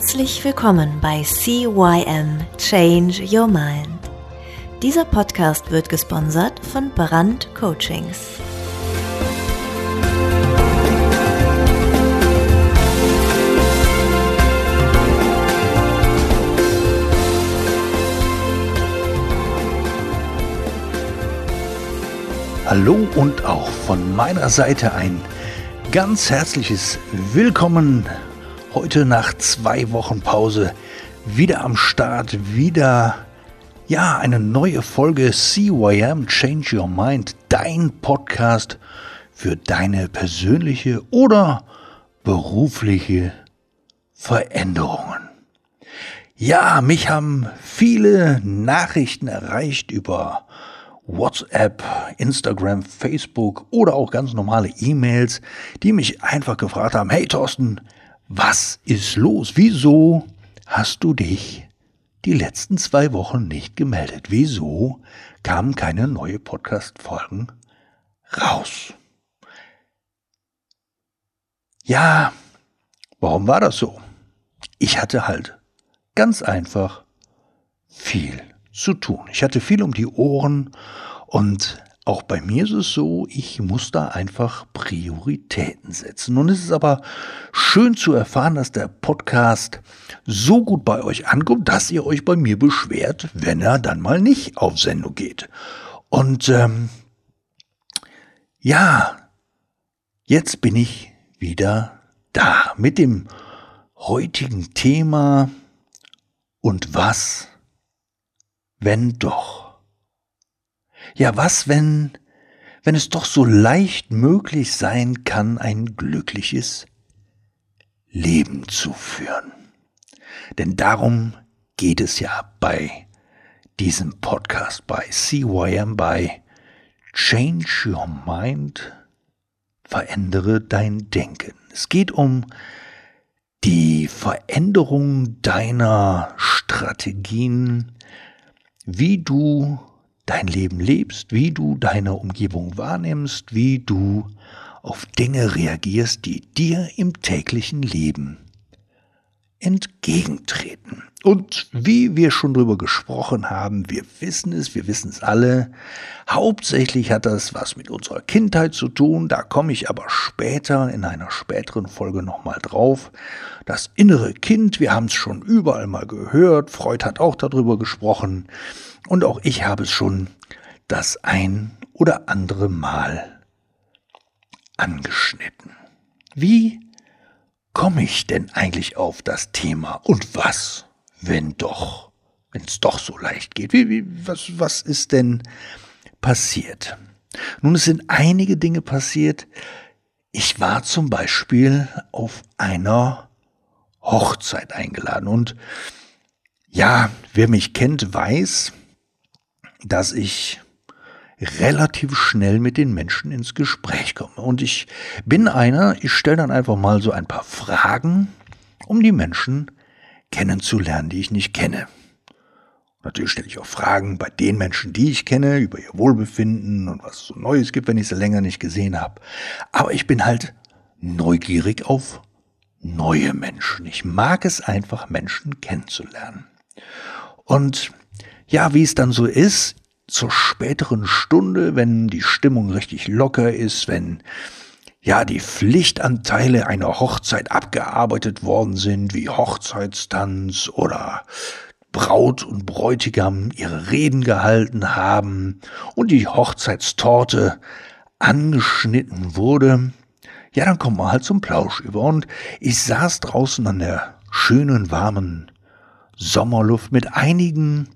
Herzlich willkommen bei CYM Change Your Mind. Dieser Podcast wird gesponsert von Brand Coachings. Hallo und auch von meiner Seite ein ganz herzliches Willkommen heute nach zwei Wochen Pause wieder am Start, wieder ja, eine neue Folge CYM Change Your Mind, dein Podcast für deine persönliche oder berufliche Veränderungen. Ja, mich haben viele Nachrichten erreicht über WhatsApp, Instagram, Facebook oder auch ganz normale E-Mails, die mich einfach gefragt haben, hey Thorsten, was ist los? Wieso hast du dich die letzten zwei Wochen nicht gemeldet? Wieso kamen keine neue Podcast-Folgen raus? Ja, warum war das so? Ich hatte halt ganz einfach viel zu tun. Ich hatte viel um die Ohren und auch bei mir ist es so, ich muss da einfach Prioritäten setzen. Es ist aber schön zu erfahren, dass der Podcast so gut bei euch ankommt, dass ihr euch bei mir beschwert, wenn er dann mal nicht auf Sendung geht. Und ähm, ja, jetzt bin ich wieder da mit dem heutigen Thema und was, wenn doch. Ja, was, wenn, wenn es doch so leicht möglich sein kann, ein glückliches Leben zu führen? Denn darum geht es ja bei diesem Podcast, bei CYM, bei Change Your Mind, verändere dein Denken. Es geht um die Veränderung deiner Strategien, wie du dein Leben lebst, wie du deine Umgebung wahrnimmst, wie du auf Dinge reagierst, die dir im täglichen Leben entgegentreten. Und wie wir schon drüber gesprochen haben, wir wissen es, wir wissen es alle, hauptsächlich hat das was mit unserer Kindheit zu tun, da komme ich aber später in einer späteren Folge nochmal drauf. Das innere Kind, wir haben es schon überall mal gehört, Freud hat auch darüber gesprochen. Und auch ich habe es schon das ein oder andere Mal angeschnitten. Wie komme ich denn eigentlich auf das Thema und was, wenn doch, wenn es doch so leicht geht? Wie, wie, was, was ist denn passiert? Nun, es sind einige Dinge passiert. Ich war zum Beispiel auf einer Hochzeit eingeladen und ja, wer mich kennt, weiß, dass ich relativ schnell mit den Menschen ins Gespräch komme. Und ich bin einer, ich stelle dann einfach mal so ein paar Fragen, um die Menschen kennenzulernen, die ich nicht kenne. Natürlich stelle ich auch Fragen bei den Menschen, die ich kenne, über ihr Wohlbefinden und was es so Neues gibt, wenn ich sie länger nicht gesehen habe. Aber ich bin halt neugierig auf neue Menschen. Ich mag es einfach, Menschen kennenzulernen. Und ja, wie es dann so ist, zur späteren Stunde, wenn die Stimmung richtig locker ist, wenn ja die Pflichtanteile einer Hochzeit abgearbeitet worden sind, wie Hochzeitstanz oder Braut und Bräutigam ihre Reden gehalten haben und die Hochzeitstorte angeschnitten wurde, ja, dann kommt man halt zum Plausch über. Und ich saß draußen an der schönen, warmen Sommerluft mit einigen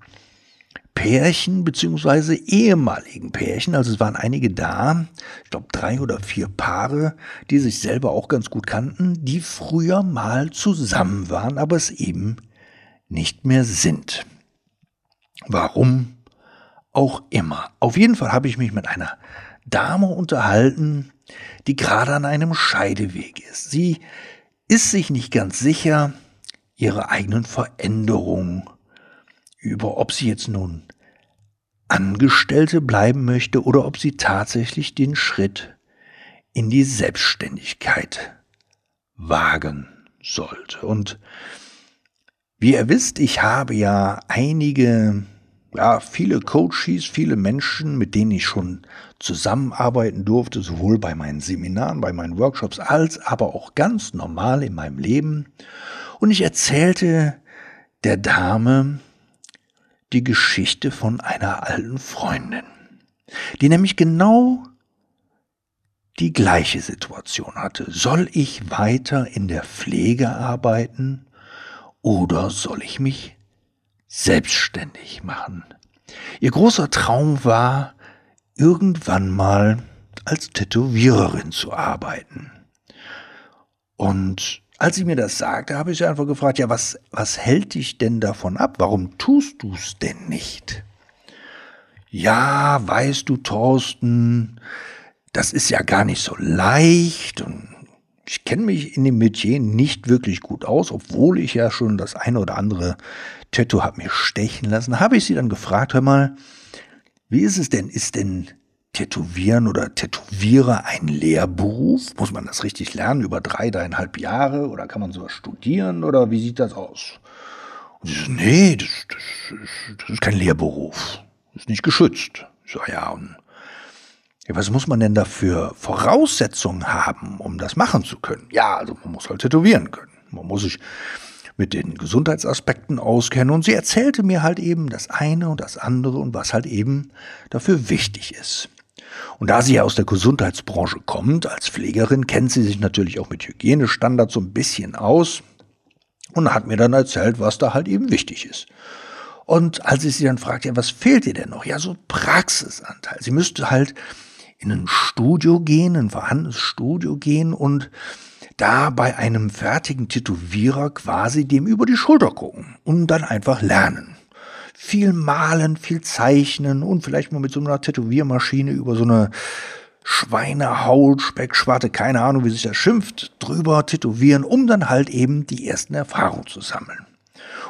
Pärchen beziehungsweise ehemaligen Pärchen, also es waren einige da, ich glaube drei oder vier Paare, die sich selber auch ganz gut kannten, die früher mal zusammen waren, aber es eben nicht mehr sind. Warum auch immer. Auf jeden Fall habe ich mich mit einer Dame unterhalten, die gerade an einem Scheideweg ist. Sie ist sich nicht ganz sicher ihre eigenen Veränderungen über, ob sie jetzt nun Angestellte bleiben möchte oder ob sie tatsächlich den Schritt in die Selbstständigkeit wagen sollte. Und Wie ihr wisst, ich habe ja einige, ja, viele Coaches, viele Menschen, mit denen ich schon zusammenarbeiten durfte, sowohl bei meinen Seminaren, bei meinen Workshops, als aber auch ganz normal in meinem Leben. Und ich erzählte der Dame die Geschichte von einer alten Freundin, die nämlich genau die gleiche Situation hatte. Soll ich weiter in der Pflege arbeiten oder soll ich mich selbstständig machen? Ihr großer Traum war, irgendwann mal als Tätowiererin zu arbeiten. Und als sie mir das sagte, habe ich sie einfach gefragt, ja, was, was hält dich denn davon ab? Warum tust du es denn nicht? Ja, weißt du, Thorsten, das ist ja gar nicht so leicht und ich kenne mich in dem Metier nicht wirklich gut aus, obwohl ich ja schon das eine oder andere Tattoo habe mir stechen lassen. Habe ich sie dann gefragt, hör mal, wie ist es denn? Ist denn Tätowieren oder Tätowierer ein Lehrberuf? Muss man das richtig lernen über drei, dreieinhalb Jahre oder kann man sowas studieren oder wie sieht das aus? Und sie so, nee, das, das, das ist kein Lehrberuf. Das ist nicht geschützt. Ich so, ja, und ja, was muss man denn dafür Voraussetzungen haben, um das machen zu können? Ja, also man muss halt tätowieren können. Man muss sich mit den Gesundheitsaspekten auskennen und sie erzählte mir halt eben das eine und das andere und was halt eben dafür wichtig ist. Und da sie ja aus der Gesundheitsbranche kommt, als Pflegerin, kennt sie sich natürlich auch mit Hygienestandards so ein bisschen aus und hat mir dann erzählt, was da halt eben wichtig ist. Und als ich sie dann fragte, ja, was fehlt ihr denn noch? Ja, so Praxisanteil. Sie müsste halt in ein Studio gehen, ein vorhandenes Studio gehen und da bei einem fertigen Tätowierer quasi dem über die Schulter gucken und dann einfach lernen viel malen, viel zeichnen und vielleicht mal mit so einer Tätowiermaschine über so eine Schweinehaut, Speckschwarte, keine Ahnung, wie sich das schimpft, drüber tätowieren, um dann halt eben die ersten Erfahrungen zu sammeln.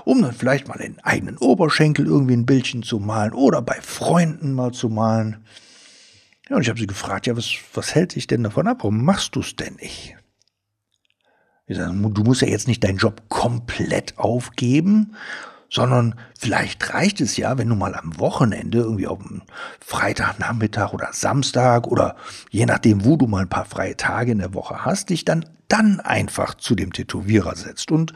Um dann vielleicht mal den eigenen Oberschenkel irgendwie ein Bildchen zu malen oder bei Freunden mal zu malen. Ja, und ich habe sie gefragt, ja, was, was hält dich denn davon ab? Warum machst du es denn nicht? Ich sage, du musst ja jetzt nicht deinen Job komplett aufgeben, sondern vielleicht reicht es ja, wenn du mal am Wochenende, irgendwie auf dem Freitagnachmittag oder Samstag oder je nachdem, wo du mal ein paar freie Tage in der Woche hast, dich dann, dann einfach zu dem Tätowierer setzt und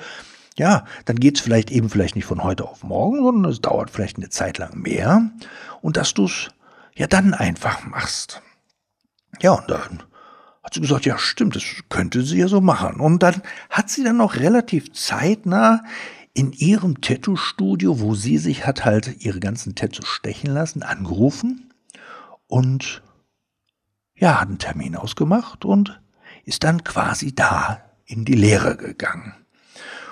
ja, dann geht's vielleicht eben vielleicht nicht von heute auf morgen, sondern es dauert vielleicht eine Zeit lang mehr und dass du's ja dann einfach machst. Ja, und dann hat sie gesagt, ja stimmt, das könnte sie ja so machen. Und dann hat sie dann noch relativ zeitnah in ihrem Tattoo-Studio, wo sie sich hat halt ihre ganzen Tattoos stechen lassen, angerufen und ja, hat einen Termin ausgemacht und ist dann quasi da in die Lehre gegangen.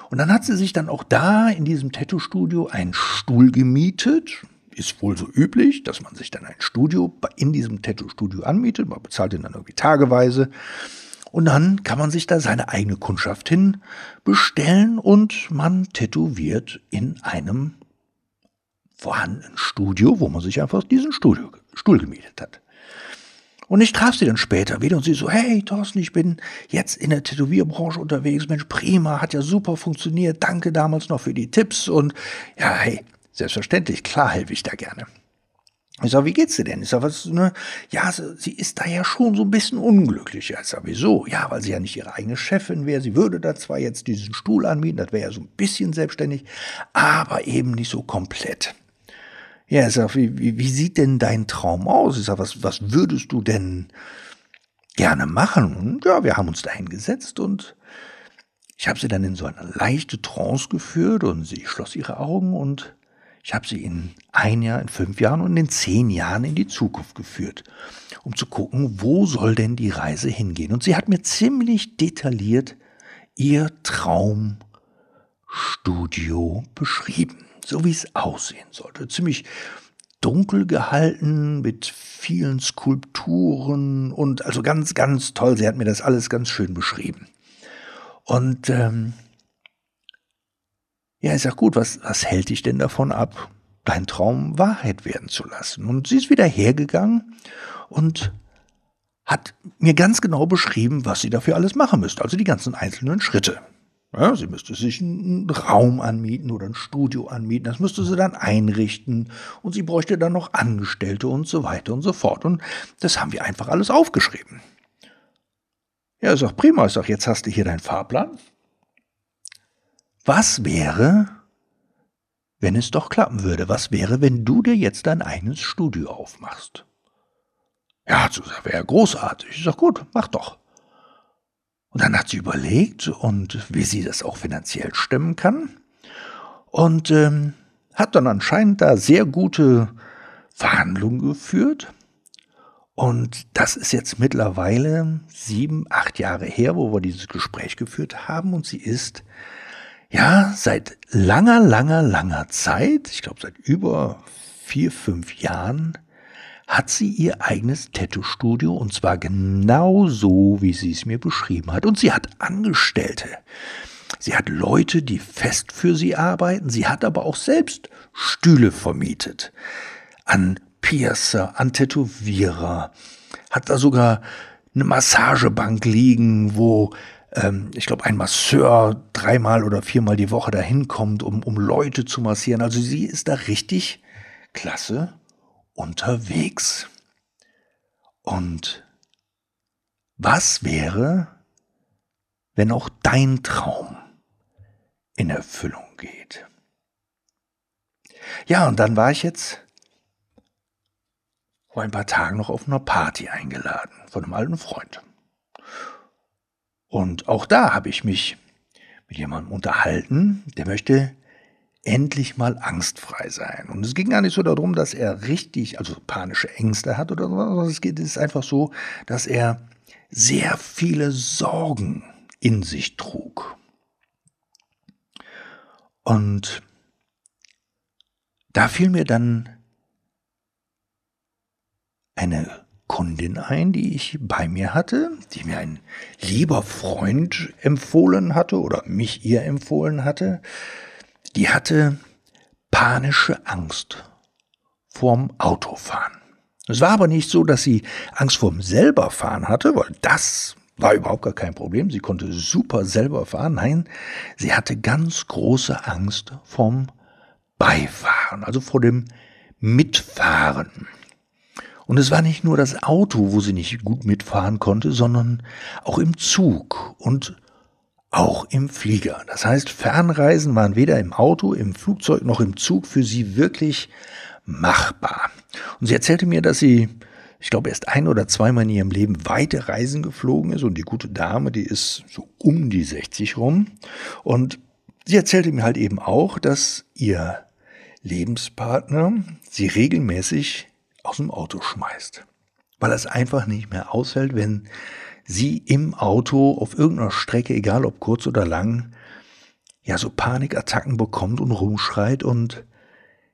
Und dann hat sie sich dann auch da in diesem Tattoo-Studio einen Stuhl gemietet. Ist wohl so üblich, dass man sich dann ein Studio in diesem Tattoo-Studio anmietet. Man bezahlt ihn dann irgendwie tageweise. Und dann kann man sich da seine eigene Kundschaft hin bestellen und man tätowiert in einem vorhandenen Studio, wo man sich einfach diesen Studio, Stuhl gemietet hat. Und ich traf sie dann später wieder und sie so, hey Thorsten, ich bin jetzt in der Tätowierbranche unterwegs. Mensch, prima, hat ja super funktioniert. Danke damals noch für die Tipps. Und ja, hey, selbstverständlich, klar helfe ich da gerne. Ich sag, wie geht's dir denn? Ich sag, was, ne? Ja, sie ist da ja schon so ein bisschen unglücklich. Ich sag, wieso? Ja, weil sie ja nicht ihre eigene Chefin wäre. Sie würde da zwar jetzt diesen Stuhl anbieten, das wäre ja so ein bisschen selbstständig, aber eben nicht so komplett. Ja, ich sag, wie, wie, wie sieht denn dein Traum aus? Ich sag, was, was würdest du denn gerne machen? Und ja, wir haben uns da hingesetzt und ich habe sie dann in so eine leichte Trance geführt und sie schloss ihre Augen und ich habe sie in ein Jahr, in fünf Jahren und in zehn Jahren in die Zukunft geführt, um zu gucken, wo soll denn die Reise hingehen. Und sie hat mir ziemlich detailliert ihr Traumstudio beschrieben, so wie es aussehen sollte. Ziemlich dunkel gehalten mit vielen Skulpturen und also ganz, ganz toll. Sie hat mir das alles ganz schön beschrieben. Und ähm, ja, ich sag gut, was, was hält dich denn davon ab, deinen Traum Wahrheit werden zu lassen? Und sie ist wieder hergegangen und hat mir ganz genau beschrieben, was sie dafür alles machen müsste, also die ganzen einzelnen Schritte. Ja, sie müsste sich einen Raum anmieten oder ein Studio anmieten. Das müsste sie dann einrichten. Und sie bräuchte dann noch Angestellte und so weiter und so fort. Und das haben wir einfach alles aufgeschrieben. Ja, ist doch prima. Ich sag, jetzt hast du hier deinen Fahrplan. Was wäre, wenn es doch klappen würde? Was wäre, wenn du dir jetzt dein eigenes Studio aufmachst? Ja, das wäre großartig. Ich sag, gut, mach doch. Und dann hat sie überlegt und wie sie das auch finanziell stemmen kann. Und ähm, hat dann anscheinend da sehr gute Verhandlungen geführt. Und das ist jetzt mittlerweile sieben, acht Jahre her, wo wir dieses Gespräch geführt haben. Und sie ist ja seit langer, langer, langer Zeit, ich glaube seit über vier, fünf Jahren, hat sie ihr eigenes Tattoo-Studio und zwar genau so, wie sie es mir beschrieben hat. Und sie hat Angestellte. Sie hat Leute, die fest für sie arbeiten. Sie hat aber auch selbst Stühle vermietet. An Piercer, an Tätowierer. Hat da sogar eine Massagebank liegen, wo ähm, ich glaube, ein Masseur dreimal oder viermal die Woche dahin kommt, um, um Leute zu massieren. Also sie ist da richtig klasse unterwegs. Und was wäre, wenn auch dein Traum in Erfüllung geht? Ja, und dann war ich jetzt vor ein paar Tagen noch auf einer Party eingeladen von einem alten Freund. Und auch da habe ich mich mit jemandem unterhalten, der möchte endlich mal angstfrei sein. Und es ging gar nicht so darum, dass er richtig, also panische Ängste hat oder so, sondern es geht, es ist einfach so, dass er sehr viele Sorgen in sich trug. Und da fiel mir dann eine Kundin ein, die ich bei mir hatte, die mir ein lieber Freund empfohlen hatte oder mich ihr empfohlen hatte, die hatte panische Angst vorm Autofahren. Es war aber nicht so, dass sie Angst vorm selberfahren hatte, weil das war überhaupt gar kein Problem. Sie konnte super selber fahren. Nein, sie hatte ganz große Angst vorm Beifahren, also vor dem Mitfahren. Und es war nicht nur das Auto, wo sie nicht gut mitfahren konnte, sondern auch im Zug und auch im Flieger. Das heißt, Fernreisen waren weder im Auto, im Flugzeug noch im Zug für sie wirklich machbar. Und sie erzählte mir, dass sie, ich glaube, erst ein oder zweimal in ihrem Leben weite Reisen geflogen ist und die gute Dame, die ist so um die 60 rum. Und sie erzählte mir halt eben auch, dass ihr Lebenspartner sie regelmäßig aus dem Auto schmeißt, weil es einfach nicht mehr aushält, wenn sie im Auto auf irgendeiner Strecke, egal ob kurz oder lang, ja so Panikattacken bekommt und rumschreit und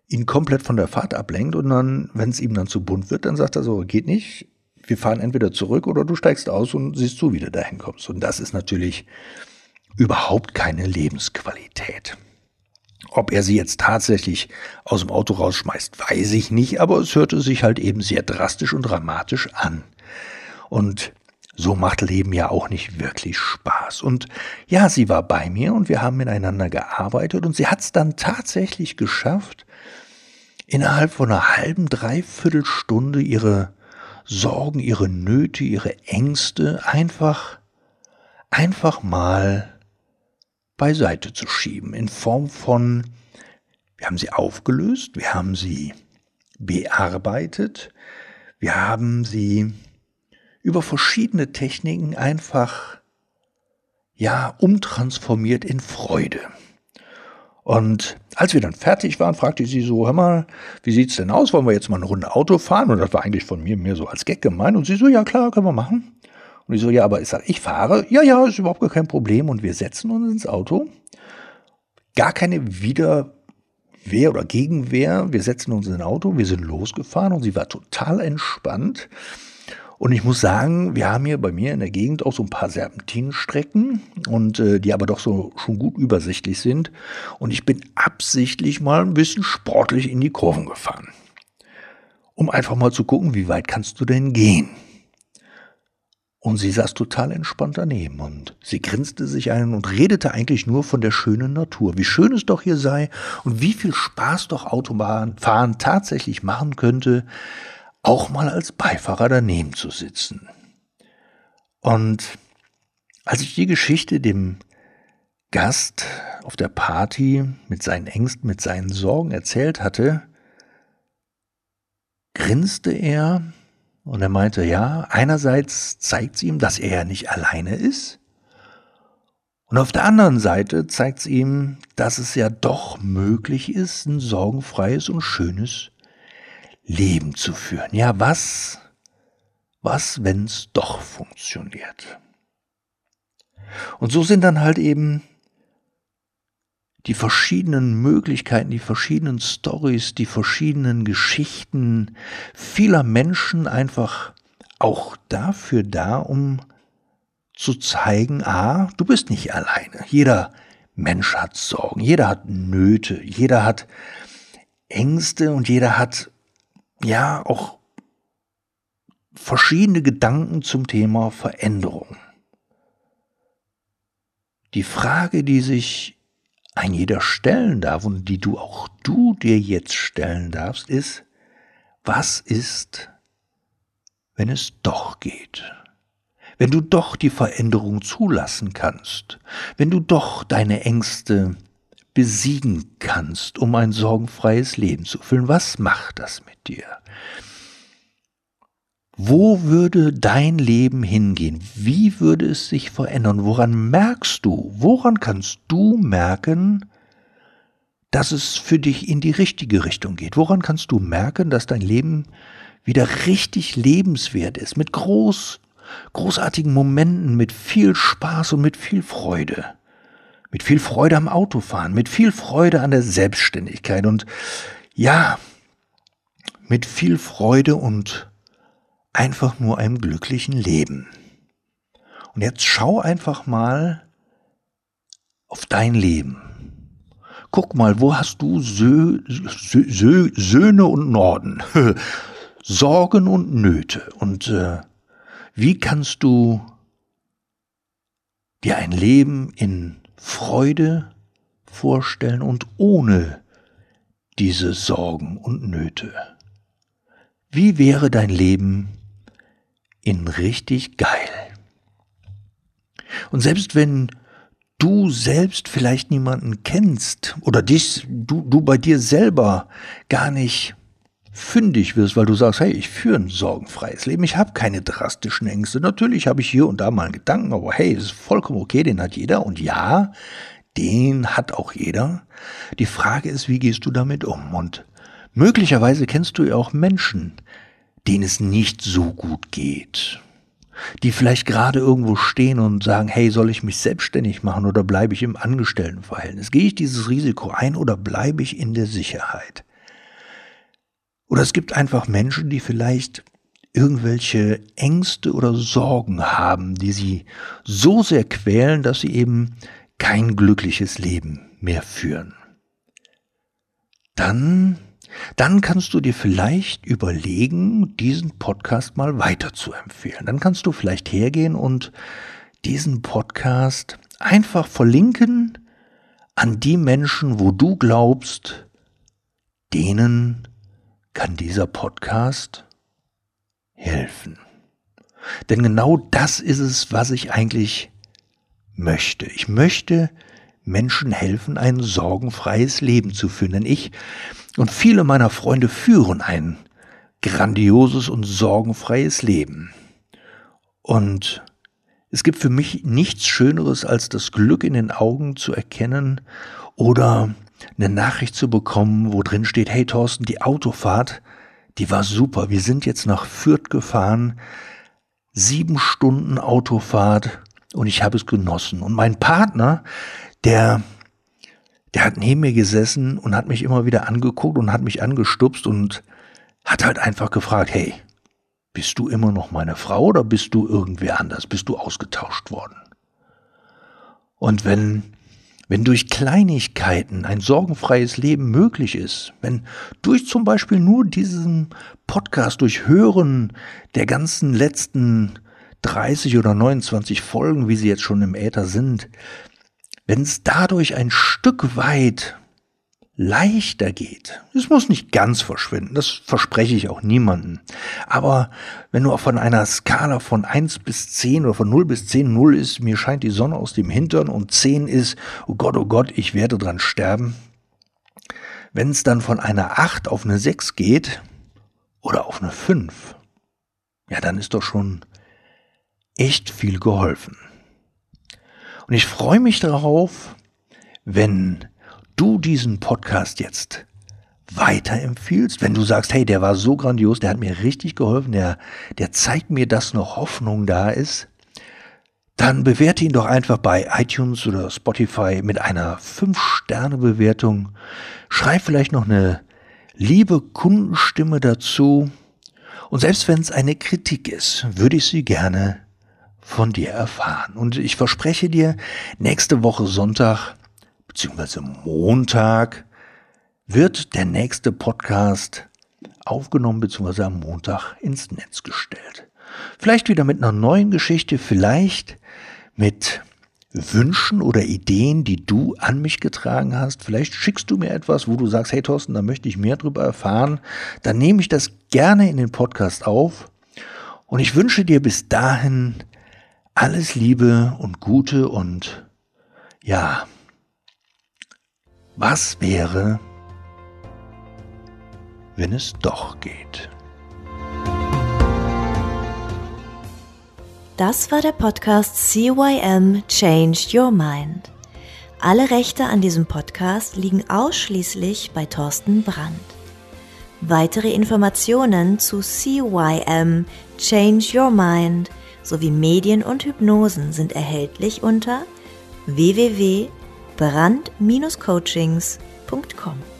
ihn komplett von der Fahrt ablenkt und dann, wenn es ihm dann zu bunt wird, dann sagt er so, geht nicht, wir fahren entweder zurück oder du steigst aus und siehst zu, wie du dahin kommst. Und das ist natürlich überhaupt keine Lebensqualität. Ob er sie jetzt tatsächlich aus dem Auto rausschmeißt, weiß ich nicht, aber es hörte sich halt eben sehr drastisch und dramatisch an. Und so macht Leben ja auch nicht wirklich Spaß. Und ja, sie war bei mir und wir haben miteinander gearbeitet und sie hat es dann tatsächlich geschafft, innerhalb von einer halben, dreiviertel Stunde ihre Sorgen, ihre Nöte, ihre Ängste einfach, einfach mal beiseite zu schieben in Form von, wir haben sie aufgelöst, wir haben sie bearbeitet, wir haben sie über verschiedene Techniken einfach, ja, umtransformiert in Freude. Und als wir dann fertig waren, fragte ich sie so, hör mal, wie sieht's denn aus? Wollen wir jetzt mal eine Runde Auto fahren? Und das war eigentlich von mir mehr so als Gag gemeint. Und sie so, ja klar, können wir machen. Und ich so, ja, aber ich sag, ich fahre. Ja, ja, ist überhaupt gar kein Problem. Und wir setzen uns ins Auto. Gar keine Widerwehr oder Gegenwehr. Wir setzen uns in ein Auto. Wir sind losgefahren und sie war total entspannt. Und ich muss sagen, wir haben hier bei mir in der Gegend auch so ein paar Serpentinenstrecken und äh, die aber doch so schon gut übersichtlich sind. Und ich bin absichtlich mal ein bisschen sportlich in die Kurven gefahren, um einfach mal zu gucken, wie weit kannst du denn gehen. Und sie saß total entspannt daneben und sie grinste sich ein und redete eigentlich nur von der schönen Natur, wie schön es doch hier sei und wie viel Spaß doch Autobahnfahren tatsächlich machen könnte, auch mal als Beifahrer daneben zu sitzen. Und als ich die Geschichte dem Gast auf der Party mit seinen Ängsten, mit seinen Sorgen erzählt hatte, grinste er und er meinte, ja, einerseits zeigt es ihm, dass er ja nicht alleine ist. Und auf der anderen Seite zeigt es ihm, dass es ja doch möglich ist, ein sorgenfreies und schönes Leben zu führen. Ja, was, was, wenn es doch funktioniert? Und so sind dann halt eben die verschiedenen Möglichkeiten, die verschiedenen Stories, die verschiedenen Geschichten vieler Menschen einfach auch dafür da, um zu zeigen, ah, du bist nicht alleine. Jeder Mensch hat Sorgen, jeder hat Nöte, jeder hat Ängste und jeder hat ja auch verschiedene Gedanken zum Thema Veränderung. Die Frage, die sich ein jeder stellen darf und die du auch du dir jetzt stellen darfst, ist, was ist, wenn es doch geht? Wenn du doch die Veränderung zulassen kannst, wenn du doch deine Ängste besiegen kannst, um ein sorgenfreies Leben zu füllen, was macht das mit dir? Wo würde dein Leben hingehen? Wie würde es sich verändern? Woran merkst du? Woran kannst du merken, dass es für dich in die richtige Richtung geht? Woran kannst du merken, dass dein Leben wieder richtig lebenswert ist, mit groß, großartigen Momenten, mit viel Spaß und mit viel Freude? Mit viel Freude am Autofahren, mit viel Freude an der Selbstständigkeit und ja, mit viel Freude und einfach nur einem glücklichen Leben. Und jetzt schau einfach mal auf dein Leben. Guck mal, wo hast du Sö Sö Sö Söhne und Norden, Sorgen und Nöte. Und äh, wie kannst du dir ein Leben in Freude vorstellen und ohne diese Sorgen und Nöte? Wie wäre dein Leben in richtig geil. Und selbst wenn du selbst vielleicht niemanden kennst oder dich, du, du bei dir selber gar nicht fündig wirst, weil du sagst, hey, ich führe ein sorgenfreies Leben, ich habe keine drastischen Ängste. Natürlich habe ich hier und da mal einen Gedanken, aber hey, ist vollkommen okay, den hat jeder. Und ja, den hat auch jeder. Die Frage ist, wie gehst du damit um? Und möglicherweise kennst du ja auch Menschen, denen es nicht so gut geht, die vielleicht gerade irgendwo stehen und sagen, hey, soll ich mich selbstständig machen oder bleibe ich im Angestelltenverhältnis? Gehe ich dieses Risiko ein oder bleibe ich in der Sicherheit? Oder es gibt einfach Menschen, die vielleicht irgendwelche Ängste oder Sorgen haben, die sie so sehr quälen, dass sie eben kein glückliches Leben mehr führen. Dann dann kannst du dir vielleicht überlegen, diesen Podcast mal weiter zu empfehlen. Dann kannst du vielleicht hergehen und diesen Podcast einfach verlinken an die Menschen, wo du glaubst, denen kann dieser Podcast helfen. Denn genau das ist es, was ich eigentlich möchte. Ich möchte Menschen helfen, ein sorgenfreies Leben zu führen. Ich und viele meiner Freunde führen ein grandioses und sorgenfreies Leben. Und es gibt für mich nichts Schöneres, als das Glück in den Augen zu erkennen oder eine Nachricht zu bekommen, wo drin steht, hey Thorsten, die Autofahrt, die war super. Wir sind jetzt nach Fürth gefahren, sieben Stunden Autofahrt und ich habe es genossen. Und mein Partner, der der hat neben mir gesessen und hat mich immer wieder angeguckt und hat mich angestupst und hat halt einfach gefragt, hey, bist du immer noch meine Frau oder bist du irgendwer anders? Bist du ausgetauscht worden? Und wenn, wenn durch Kleinigkeiten ein sorgenfreies Leben möglich ist, wenn durch zum Beispiel nur diesen Podcast, durch Hören der ganzen letzten 30 oder 29 Folgen, wie sie jetzt schon im Äther sind, wenn es dadurch ein Stück weit leichter geht. Es muss nicht ganz verschwinden, das verspreche ich auch niemandem. Aber wenn du von einer Skala von 1 bis 10 oder von 0 bis 10, 0 ist, mir scheint die Sonne aus dem Hintern und 10 ist, oh Gott, oh Gott, ich werde dran sterben. Wenn es dann von einer 8 auf eine 6 geht oder auf eine 5, ja, dann ist doch schon echt viel geholfen. Und ich freue mich darauf, wenn du diesen Podcast jetzt weiterempfiehlst, wenn du sagst, hey, der war so grandios, der hat mir richtig geholfen, der, der zeigt mir, dass noch Hoffnung da ist, dann bewerte ihn doch einfach bei iTunes oder Spotify mit einer 5-Sterne-Bewertung. Schreib vielleicht noch eine liebe Kundenstimme dazu. Und selbst wenn es eine Kritik ist, würde ich sie gerne von dir erfahren. Und ich verspreche dir, nächste Woche Sonntag beziehungsweise Montag wird der nächste Podcast aufgenommen beziehungsweise am Montag ins Netz gestellt. Vielleicht wieder mit einer neuen Geschichte, vielleicht mit Wünschen oder Ideen, die du an mich getragen hast. Vielleicht schickst du mir etwas, wo du sagst, hey Thorsten, da möchte ich mehr drüber erfahren. Dann nehme ich das gerne in den Podcast auf. Und ich wünsche dir bis dahin alles Liebe und Gute und ja, was wäre, wenn es doch geht? Das war der Podcast CYM Changed Your Mind. Alle Rechte an diesem Podcast liegen ausschließlich bei Thorsten Brandt. Weitere Informationen zu CYM Change Your Mind sowie Medien und Hypnosen sind erhältlich unter www.brand-coachings.com.